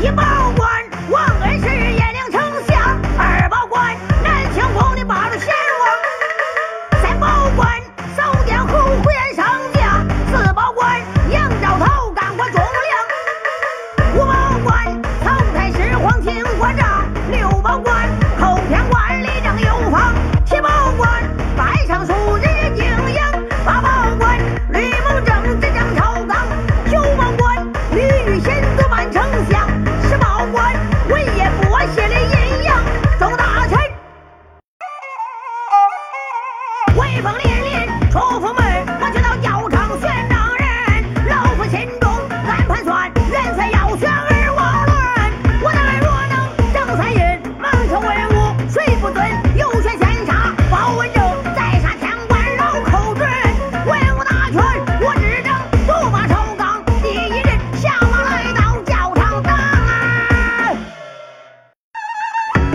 Goodbye!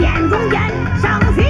眼中间尚需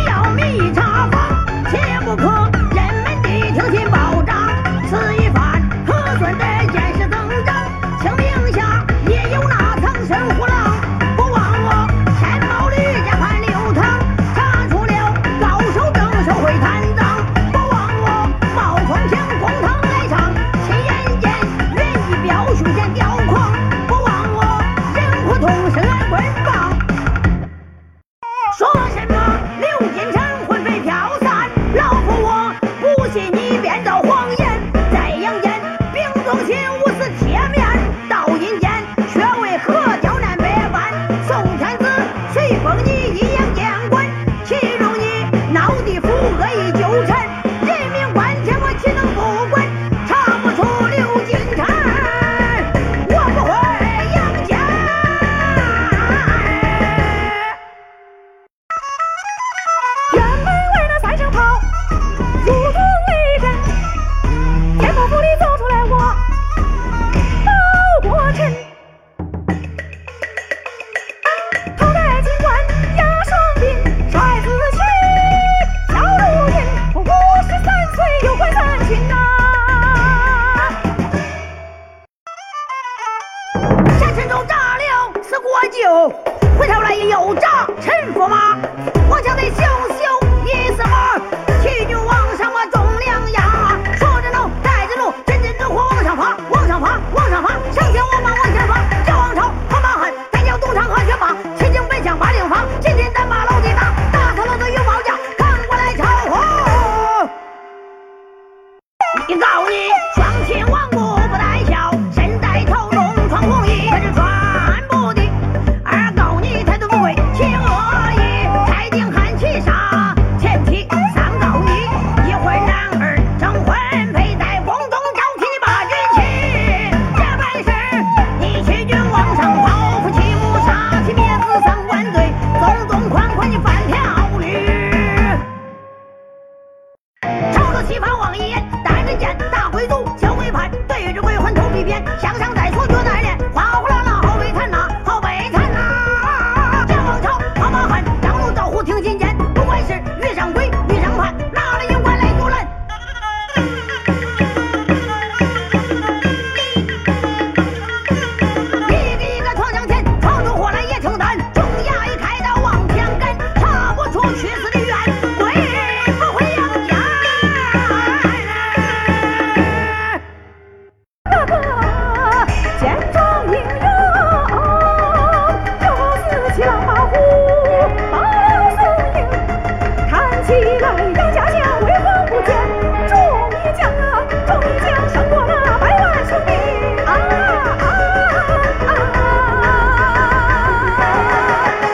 大鬼头小鬼拍对着鬼魂头皮鞭想想再